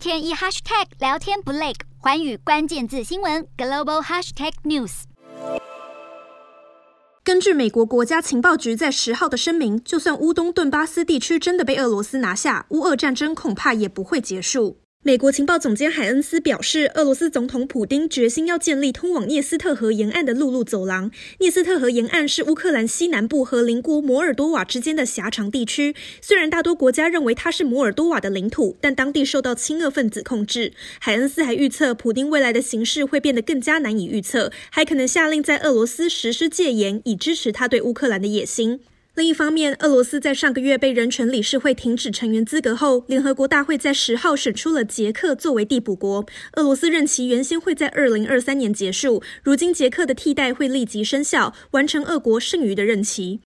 天一 hashtag 聊天不累，环宇关键字新闻 global hashtag news。根据美国国家情报局在十号的声明，就算乌东顿巴斯地区真的被俄罗斯拿下，乌俄战争恐怕也不会结束。美国情报总监海恩斯表示，俄罗斯总统普丁决心要建立通往聂斯特河沿岸的陆路走廊。聂斯特河沿岸是乌克兰西南部和邻国摩尔多瓦之间的狭长地区。虽然大多国家认为它是摩尔多瓦的领土，但当地受到亲俄分子控制。海恩斯还预测，普丁未来的形势会变得更加难以预测，还可能下令在俄罗斯实施戒严，以支持他对乌克兰的野心。另一方面，俄罗斯在上个月被人权理事会停止成员资格后，联合国大会在十号选出了捷克作为递补国。俄罗斯任期原先会在二零二三年结束，如今捷克的替代会立即生效，完成俄国剩余的任期。